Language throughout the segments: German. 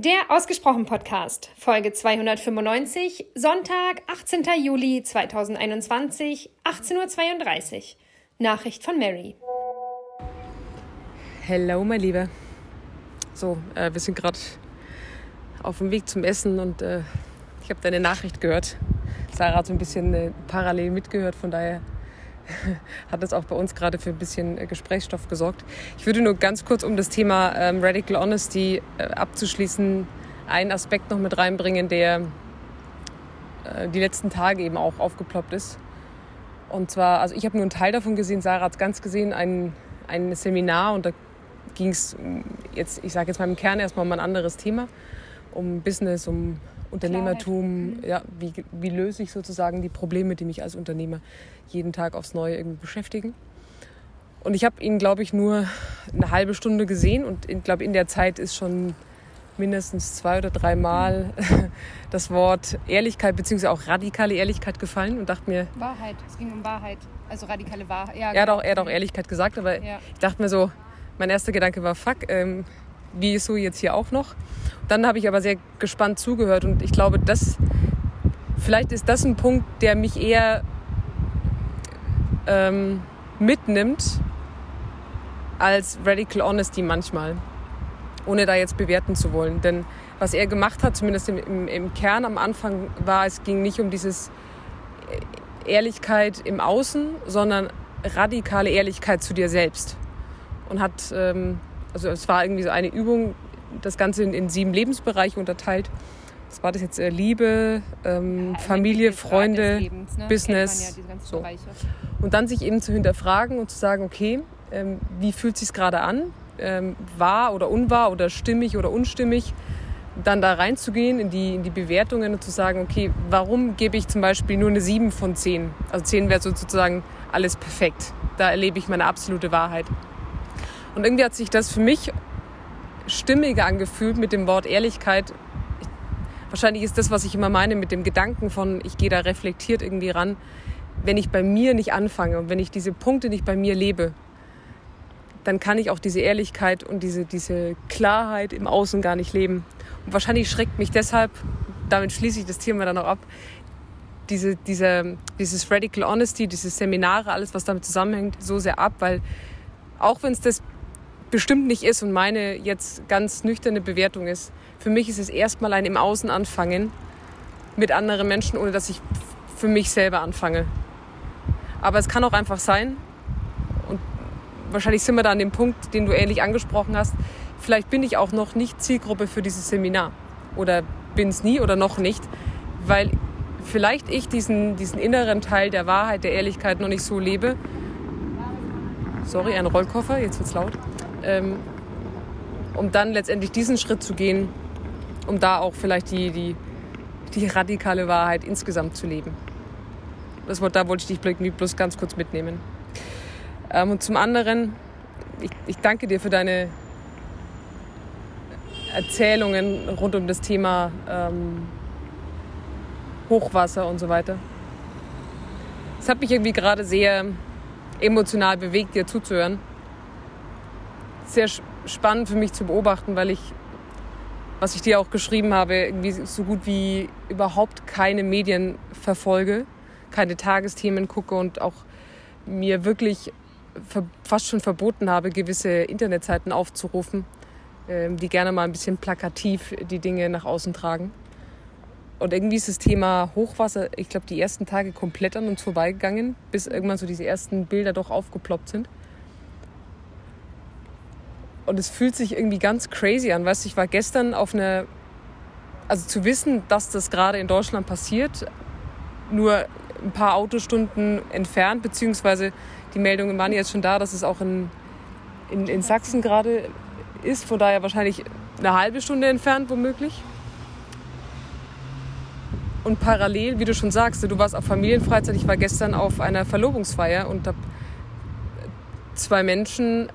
Der Ausgesprochen Podcast, Folge 295, Sonntag, 18. Juli 2021, 18.32 Uhr. Nachricht von Mary. Hello, mein Lieber. So, äh, wir sind gerade auf dem Weg zum Essen und äh, ich habe deine Nachricht gehört. Sarah hat so ein bisschen äh, parallel mitgehört, von daher hat das auch bei uns gerade für ein bisschen äh, Gesprächsstoff gesorgt. Ich würde nur ganz kurz, um das Thema ähm, Radical Honesty äh, abzuschließen, einen Aspekt noch mit reinbringen, der äh, die letzten Tage eben auch aufgeploppt ist. Und zwar, also ich habe nur einen Teil davon gesehen, Sarah hat es ganz gesehen, ein, ein Seminar und da ging es jetzt, ich sage jetzt mal im Kern erstmal um ein anderes Thema, um Business, um Unternehmertum, mhm. ja, wie, wie löse ich sozusagen die Probleme, die mich als Unternehmer jeden Tag aufs Neue irgendwie beschäftigen. Und ich habe ihn, glaube ich, nur eine halbe Stunde gesehen und ich glaube, in der Zeit ist schon mindestens zwei oder dreimal das Wort Ehrlichkeit beziehungsweise auch radikale Ehrlichkeit gefallen und dachte mir. Wahrheit, es ging um Wahrheit, also radikale Wahrheit. Ja, er, hat auch, er hat auch Ehrlichkeit gesagt, aber ja. ich dachte mir so, mein erster Gedanke war, fuck, ähm, wie so jetzt hier auch noch? Dann habe ich aber sehr gespannt zugehört und ich glaube, das, vielleicht ist das ein Punkt, der mich eher ähm, mitnimmt als Radical Honesty manchmal, ohne da jetzt bewerten zu wollen. Denn was er gemacht hat, zumindest im, im, im Kern am Anfang, war, es ging nicht um dieses Ehrlichkeit im Außen, sondern radikale Ehrlichkeit zu dir selbst. Und hat, ähm, also es war irgendwie so eine Übung, das Ganze in, in sieben Lebensbereiche unterteilt. Was war das jetzt? Äh, Liebe, ähm, ja, Familie, Freunde, Lebens, ne? Business. Ja so. Und dann sich eben zu hinterfragen und zu sagen, okay, ähm, wie fühlt es sich gerade an? Ähm, wahr oder unwahr oder stimmig oder unstimmig? Dann da reinzugehen in die, in die Bewertungen und zu sagen, okay, warum gebe ich zum Beispiel nur eine 7 von 10? Also 10 wäre sozusagen alles perfekt. Da erlebe ich meine absolute Wahrheit. Und irgendwie hat sich das für mich stimmiger angefühlt mit dem Wort Ehrlichkeit. Ich, wahrscheinlich ist das, was ich immer meine, mit dem Gedanken von, ich gehe da reflektiert irgendwie ran. Wenn ich bei mir nicht anfange und wenn ich diese Punkte nicht bei mir lebe, dann kann ich auch diese Ehrlichkeit und diese, diese Klarheit im Außen gar nicht leben. Und wahrscheinlich schreckt mich deshalb, damit schließe ich das Thema dann auch ab, diese, diese, dieses Radical Honesty, diese Seminare, alles, was damit zusammenhängt, so sehr ab, weil auch wenn es das bestimmt nicht ist und meine jetzt ganz nüchterne Bewertung ist. Für mich ist es erstmal ein im Außen anfangen mit anderen Menschen, ohne dass ich für mich selber anfange. Aber es kann auch einfach sein, und wahrscheinlich sind wir da an dem Punkt, den du ähnlich angesprochen hast, vielleicht bin ich auch noch nicht Zielgruppe für dieses Seminar oder bin es nie oder noch nicht, weil vielleicht ich diesen, diesen inneren Teil der Wahrheit, der Ehrlichkeit noch nicht so lebe. Sorry, ein Rollkoffer, jetzt wird's laut ähm, um dann letztendlich diesen Schritt zu gehen, um da auch vielleicht die, die, die radikale Wahrheit insgesamt zu leben. Das, da wollte ich dich bloß ganz kurz mitnehmen. Ähm, und zum anderen, ich, ich danke dir für deine Erzählungen rund um das Thema ähm, Hochwasser und so weiter. Es hat mich irgendwie gerade sehr emotional bewegt, dir zuzuhören sehr spannend für mich zu beobachten, weil ich, was ich dir auch geschrieben habe, irgendwie so gut wie überhaupt keine Medien verfolge, keine Tagesthemen gucke und auch mir wirklich fast schon verboten habe, gewisse Internetseiten aufzurufen, ähm, die gerne mal ein bisschen plakativ die Dinge nach außen tragen. Und irgendwie ist das Thema Hochwasser, ich glaube, die ersten Tage komplett an uns vorbeigegangen, bis irgendwann so diese ersten Bilder doch aufgeploppt sind. Und es fühlt sich irgendwie ganz crazy an. Weißt du, ich war gestern auf einer, also zu wissen, dass das gerade in Deutschland passiert, nur ein paar Autostunden entfernt, beziehungsweise die Meldungen waren jetzt schon da, dass es auch in, in, in Sachsen gerade ist, von daher wahrscheinlich eine halbe Stunde entfernt womöglich. Und parallel, wie du schon sagst, du warst auf Familienfreizeit, ich war gestern auf einer Verlobungsfeier und habe zwei Menschen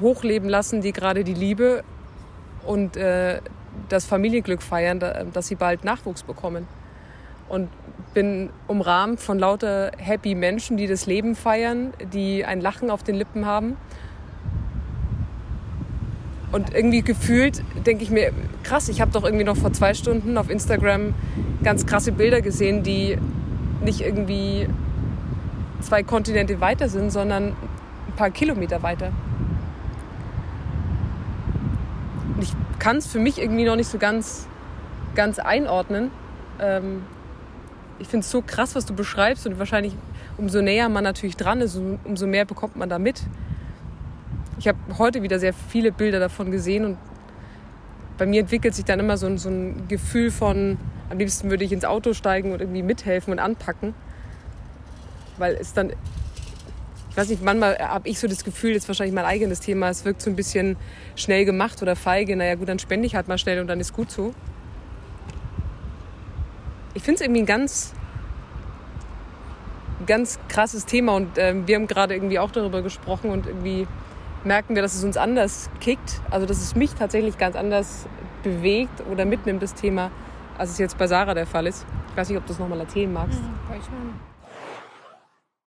hochleben lassen, die gerade die Liebe und äh, das Familienglück feiern, dass sie bald Nachwuchs bekommen. Und bin umrahmt von lauter happy Menschen, die das Leben feiern, die ein Lachen auf den Lippen haben. Und irgendwie gefühlt denke ich mir, krass, ich habe doch irgendwie noch vor zwei Stunden auf Instagram ganz krasse Bilder gesehen, die nicht irgendwie zwei Kontinente weiter sind, sondern ein paar Kilometer weiter. Ich kann es für mich irgendwie noch nicht so ganz, ganz einordnen. Ähm, ich finde es so krass, was du beschreibst und wahrscheinlich umso näher man natürlich dran ist, umso mehr bekommt man da mit. Ich habe heute wieder sehr viele Bilder davon gesehen und bei mir entwickelt sich dann immer so ein, so ein Gefühl von, am liebsten würde ich ins Auto steigen und irgendwie mithelfen und anpacken. Weil es dann, weiß nicht, manchmal habe ich so das Gefühl, jetzt wahrscheinlich mein eigenes Thema, es wirkt so ein bisschen schnell gemacht oder feige. Naja, gut, dann spende ich halt mal schnell und dann ist gut so. Ich finde es irgendwie ein ganz, ganz krasses Thema und äh, wir haben gerade irgendwie auch darüber gesprochen und irgendwie merken wir, dass es uns anders kickt. Also, dass es mich tatsächlich ganz anders bewegt oder mitnimmt, das Thema, als es jetzt bei Sarah der Fall ist. Ich weiß nicht, ob du das nochmal erzählen magst. Ja,